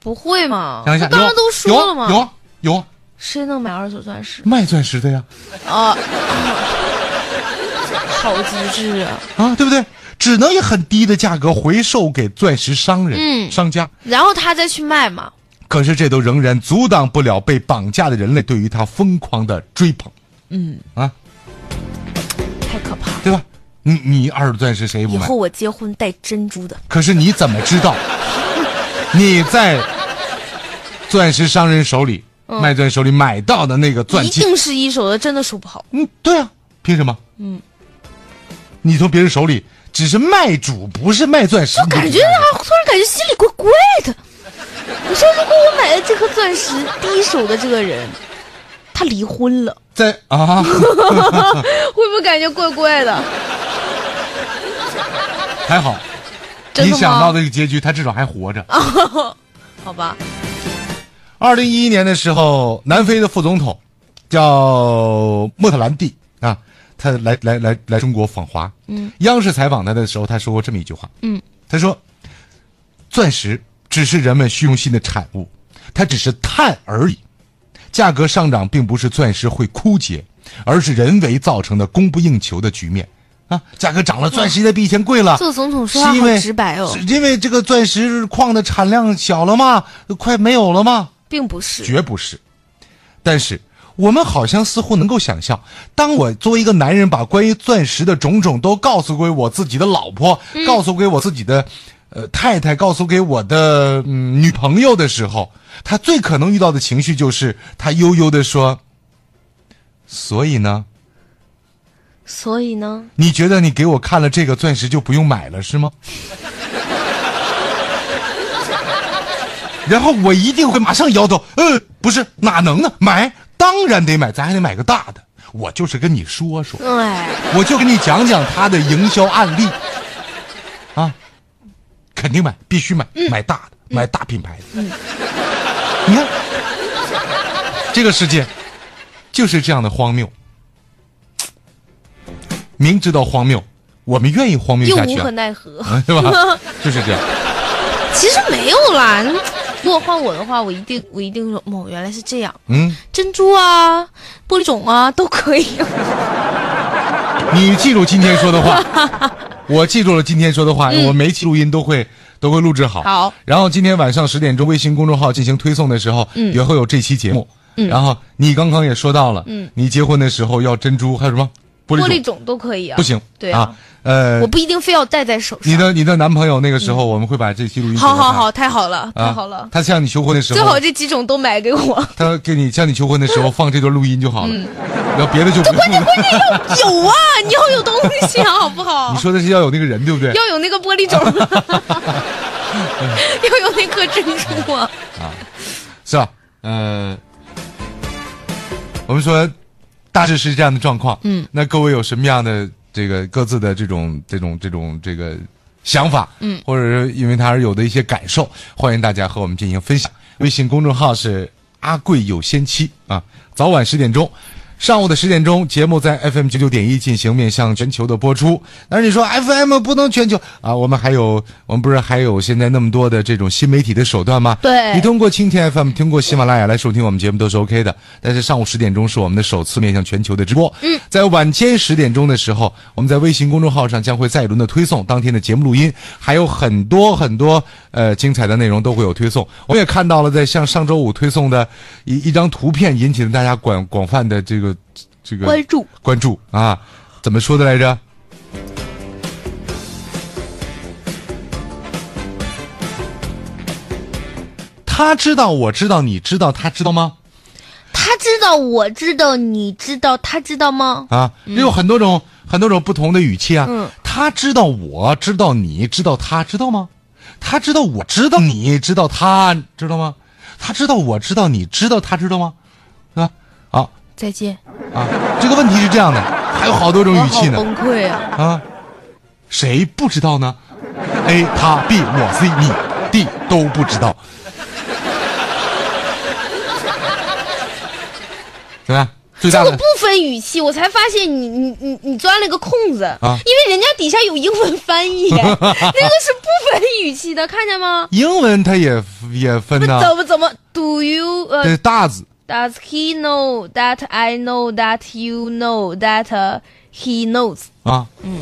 不会嘛？想一下，有刚刚都说了嘛。有啊有啊，谁能买二手钻石？卖钻石的呀，啊，好机智啊！啊，对不对？只能以很低的价格回售给钻石商人、嗯商家。然后他再去卖嘛。可是这都仍然阻挡不了被绑架的人类对于他疯狂的追捧，嗯，啊，太可怕了。对吧？你你二手钻石谁不买以后？我结婚戴珍珠的，可是你怎么知道 你在钻石商人手里、卖钻手里买到的那个钻戒？嗯一定是一手的，真的说不好。嗯，对啊，凭什么？嗯，你从别人手里只是卖主，不是卖钻石。我感觉啊，突然感觉心里怪怪的。你说，如果我买了这颗钻石第一手的这个人，他离婚了，在啊，会不会感觉怪怪的？还好，你想到这个结局，他至少还活着。好吧，二零一一年的时候，南非的副总统叫莫特兰蒂啊，他来来来来中国访华。嗯，央视采访他的时候，他说过这么一句话。嗯，他说：“钻石只是人们虚荣心的产物，它只是碳而已。价格上涨并不是钻石会枯竭，而是人为造成的供不应求的局面。啊，价格涨了，钻石现在比以前贵了。做总统说话因为直白哦是，因为这个钻石矿的产量小了吗？快没有了吗？并不是。绝不是。但是我们好像似乎能够想象，当我作为一个男人把关于钻石的种种都告诉给我自己的老婆，告诉给我自己的呃太太，告诉给我的嗯女朋友的时候，他最可能遇到的情绪就是他悠悠的说：“所以呢，所以呢，你觉得你给我看了这个钻石就不用买了是吗？” 然后我一定会马上摇头，呃，不是，哪能呢？买，当然得买，咱还得买个大的。我就是跟你说说，哎，我就跟你讲讲他的营销案例，啊，肯定买，必须买，买大的，买大品牌的。你看，这个世界就是这样的荒谬。明知道荒谬，我们愿意荒谬又无可奈何。啊是吧？就是这样。其实没有啦，如果换我的话，我一定我一定说，哦，原来是这样，嗯，珍珠啊、玻璃种啊都可以。你记住今天说的话，我记住了今天说的话，我每一期录音都会都会录制好。嗯好。然后今天晚上十点钟，微信公众号进行推送的时候，嗯。也会有这期节目。然后你刚刚也说到了，嗯。你结婚的时候要珍珠，还有什么？玻璃种。玻璃种都可以啊，不行，对啊，呃我，不一定非要戴在手上。你的你的男朋友那个时候，我们会把这期录音好好好，太好了，啊太好了，他向你求婚的时候最好，这几种都买给我。他给你向你求婚的时候放这段录音就好了，然后别的就不用了。有啊，你要有东西啊，好不好你？说的是要有那个人，对不对？要有那个玻璃种，要有那颗珍珠啊。是吧？呃，我们说大致是这样的状况。嗯，那各位有什么样的这个各自的这种这种这种这个想法？嗯，或者是因为他而有的一些感受，欢迎大家和我们进行分享。微信公众号是阿贵有仙妻啊，早晚十点钟。上午的十点钟，节目在 FM 九九点一进行面向全球的播出。但是你说 FM 不能全球啊？我们还有，我们不是还有现在那么多的这种新媒体的手段吗？对你通过蜻蜓 FM、通过喜马拉雅来收听我们节目都是 OK 的。但是上午十点钟是我们的首次面向全球的直播。嗯，在晚间十点钟的时候，我们在微信公众号上将会再一轮的推送当天的节目录音，还有很多很多呃精彩的内容都会有推送。我们也看到了，在像上周五推送的一一张图片，引起了大家广广泛的这个这个关注关注啊，怎么说的来着？他知道，我知道，你知道，他知道吗？他知道，我知道，你知道，他知道吗？啊，也有很多种、很多种不同的语气啊。嗯他知道，我知道，你知道，他知道吗？他知道，我知道，你知道，他知道吗？他知道，我知道，你知道，他知道吗？再见，啊，这个问题是这样的，还有好多种语气呢。崩溃啊！啊，谁不知道呢？A 他 B 我 C 你 D 都不知道，怎么样？最大的这个不分语气，我才发现你你你你钻了个空子啊因为人家底下有英文翻译，那个是不分语气的，看见吗？英文它也也分不呐，怎么怎么？Do you 呃、这大字 Does he know that I know that you know that、he knows？啊，嗯，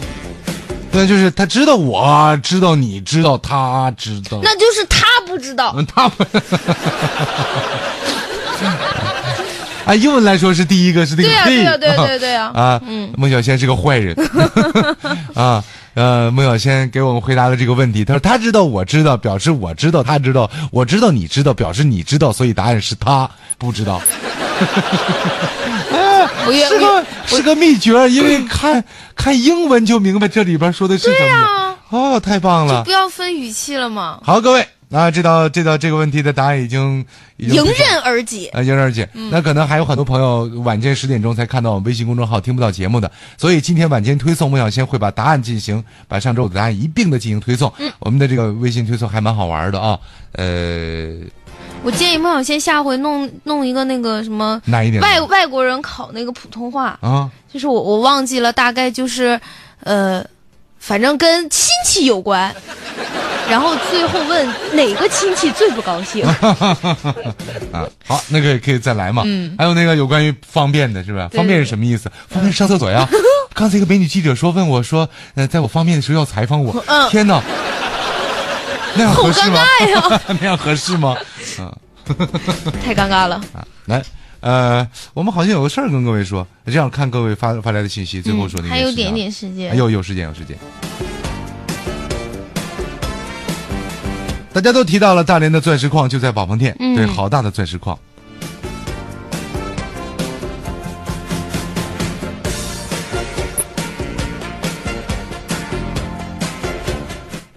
那，就是他知道我知道你知道他知道，那就是他不知道。嗯，他不。啊，英文来说是第一个是这个对呀、对呀、对呀、对呀、对呀、啊，孟小仙是个坏人 啊。呃，孟小仙给我们回答了这个问题，他说他知道我知道，表示我知道他知道，我知道你知道，表示你知道，所以答案是他不知道。是个是个秘诀，因为看看英文就明白这里边说的是什么啊。哦，太棒了不！要分语气了嘛，好，各位啊，这道这道这个问题的答案已经已经迎刃而解。啊，迎刃而解。那可能还有很多朋友晚间十点钟才看到我们微信公众号听不到节目的，所以今天晚间推送，孟小仙会把答案进行，把上周的答案一并的进行推送。我们的这个微信推送还蛮好玩的啊。呃，我建议孟小仙下回弄弄一个那个什么哪一点外外国人考那个普通话，啊？就是我我忘记了，大概就是，呃，反正跟亲戚有关。然后最后问哪个亲戚最不高兴？啊，好，那个可以再来嘛。嗯，还有那个有关于方便的，是吧？对方便是什么意思？方便上厕所呀。刚才一个美女记者说问我说，呃，在我方便的时候要采访我。嗯天哪，那样合适吗？那样合适吗？太尴尬了。啊，来，呃，我们好像有个事儿跟各位说，这样看各位发发来的信息，最后说那个、嗯还有点点时间哎有有时间有时间。大家都提到了大连的钻石矿就在宝丰店，嗯对，好大的钻石矿。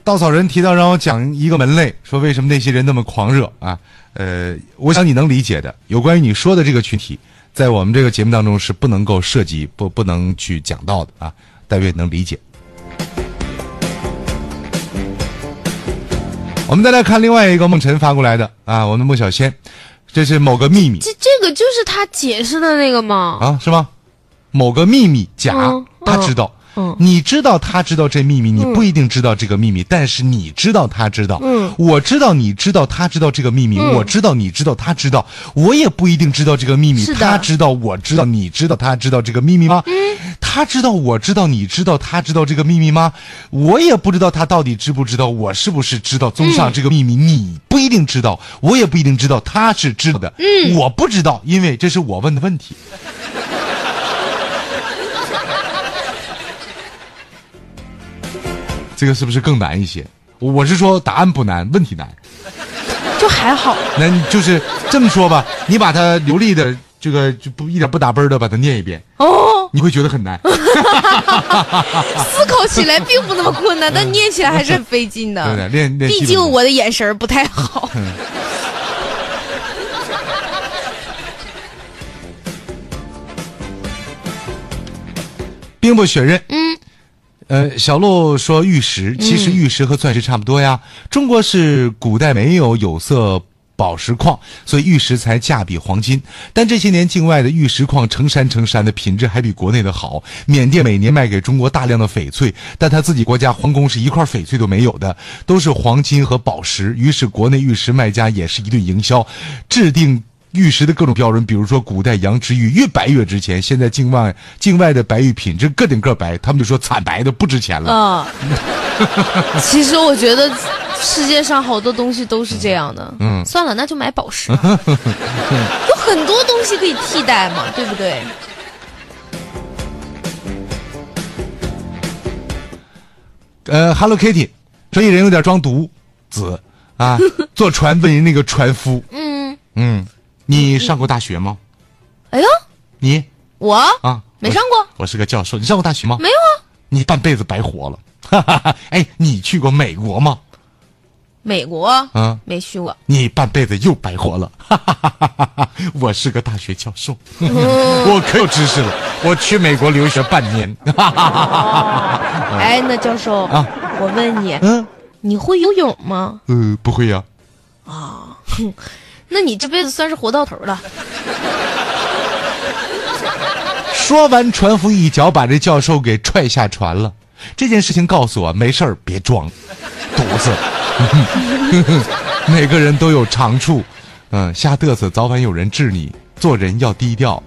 稻草人提到让我讲一个门类，说为什么那些人那么狂热啊？呃，我想你能理解的。有关于你说的这个群体，在我们这个节目当中是不能够涉及、不不能去讲到的啊。大约能理解。我们再来看另外一个梦辰发过来的啊，我们的孟小仙，这是某个秘密这这个就是他解释的那个吗？啊，是吗？某个秘密甲、嗯他知道。嗯你知道他知道这秘密，你不一定知道这个秘密，但是你知道他知道。嗯我知道你知道他知道这个秘密，我知道你知道他知道，我也不一定知道这个秘密。他知道，我知道，你知道他知道这个秘密吗？他知道，我知道，你知道他知道这个秘密吗？我也不知道他到底知不知道，我是不是知道。综上这个秘密，你不一定知道，我也不一定知道他是知道的。嗯，我不知道，因为这是我问的问题。这个是不是更难一些？我我是说答案不难，问题难。就还好。那你就是这么说吧，你把它流利的这个就不一点不打奔的把它念一遍，哦，你会觉得很难。思考起来并不那么困难，但念起来还是很费劲的。对不对练练毕竟我的眼神儿不太好。兵不血刃。嗯，呃，小鹿说玉石，其实玉石和钻石差不多呀。中国是古代没有有色宝石矿，所以玉石才价比黄金。但这些年境外的玉石矿成山成山的，品质还比国内的好。缅甸每年卖给中国大量的翡翠，但他自己国家皇宫是一块翡翠都没有的，都是黄金和宝石。于是国内玉石卖家也是一顿营销，制定。玉石的各种标准，比如说古代羊脂玉越白越值钱，现在境外境外的白玉品质个顶个白，他们就说惨白的不值钱了。啊，其实我觉得世界上好多东西都是这样的。嗯算了，那就买宝石吧。有很多东西可以替代嘛，对不对？呃，Hello Kitty，这一人有点装犊子啊，坐船问人那个船夫，嗯，嗯，你上过大学吗？哎呦，你我啊，没上过，我是个教授，你上过大学吗？没有啊。你半辈子白活了。哈哈哈！哎，你去过美国吗？美国啊，没去过，你半辈子又白活了。哈哈哈哈哈！我是个大学教授，我可有知识了。我去美国留学半年。哈哈哈哈哈！哎，那教授啊，我问你，嗯，你会游泳吗？呃，不会呀、那你这辈子算是活到头了。说完，船夫一脚把这教授给踹下船了。这件事情告诉我，没事儿别装，犊子。每个人都有长处，嗯，瞎嘚瑟，早晚有人治你。做人要低调。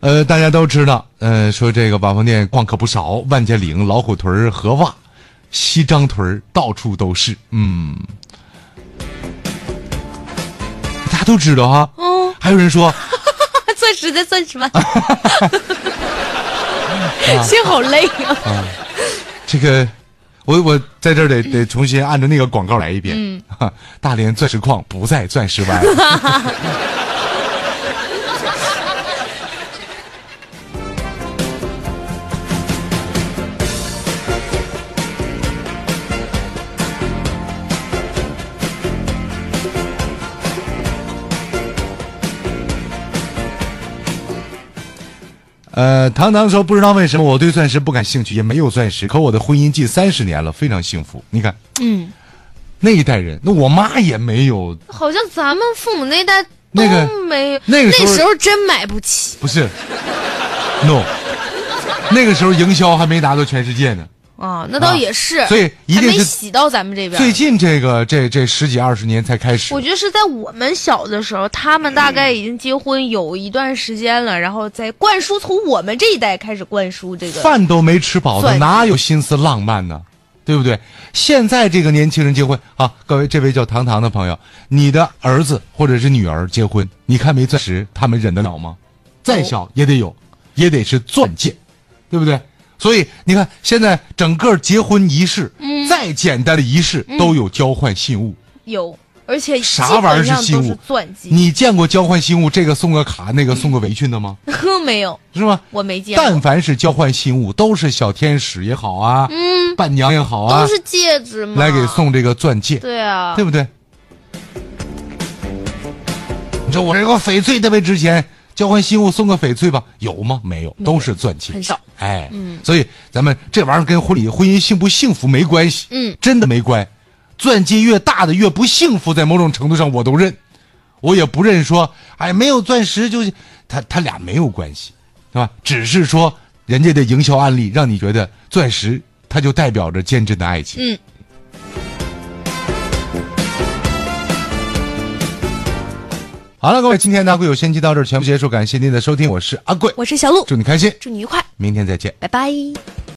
呃，大家都知道，呃，说这个瓦房店逛客不少，万家岭、老虎屯、河洼、西张屯到处都是。嗯，大家都知道哈。嗯，还有人说，钻石在钻石湾，心好累啊。这个，我我在这儿得得重新按照那个广告来一遍。嗯，大连钻石矿不在钻石湾。呃，糖糖说不知道为什么我对钻石不感兴趣，也没有钻石，可我的婚姻近三十年了，非常幸福。你看，嗯，那一代人，那我妈也没有，好像咱们父母那代那个都没有，那个时候时候真买不起。不是，no，那个时候营销还没达到全世界呢。啊，那倒也是，所以一定是洗到咱们这边。最近这个这这十几二十年才开始我。觉得是在我们小的时候，他们大概已经结婚有一段时间了，然后再灌输，从我们这一代开始灌输这个。饭都没吃饱的，哪有心思浪漫呢？对不对？现在这个年轻人结婚啊，各位这位叫糖糖的朋友，你的儿子或者是女儿结婚，你看没钻石，他们忍得了吗？再小也得有，也得是钻戒，对不对？所以你看，现在整个结婚仪式，嗯再简单的仪式都有交换信物。有，而且啥玩意儿是信物钻戒。你见过交换信物这个送个卡，那个送个围裙的吗？呵，没有，是吗？我没见过。但凡是交换信物，都是小天使也好啊，嗯，伴娘也好啊都，是戒指嘛。来给。送这个钻戒，对啊，对不对？你说我这个翡翠特别值钱，交换信物送个翡翠吧，有吗？没有，都是钻戒，很少。哎，所以咱们这玩意儿跟婚礼婚姻幸不幸福没关系，嗯，真的没关。钻戒越大的越不幸福，在某种程度上我都认，我也不认说，哎，没有钻石就是他他俩没有关系，对吧？只是说人家的营销案例让你觉得钻石它就代表着坚贞的爱情。嗯。好了，各位，今天的阿贵有先机到这儿全部结束，感谢您的收听，我是阿贵，我是小鹿，祝你开心，祝你愉快，明天再见。拜拜。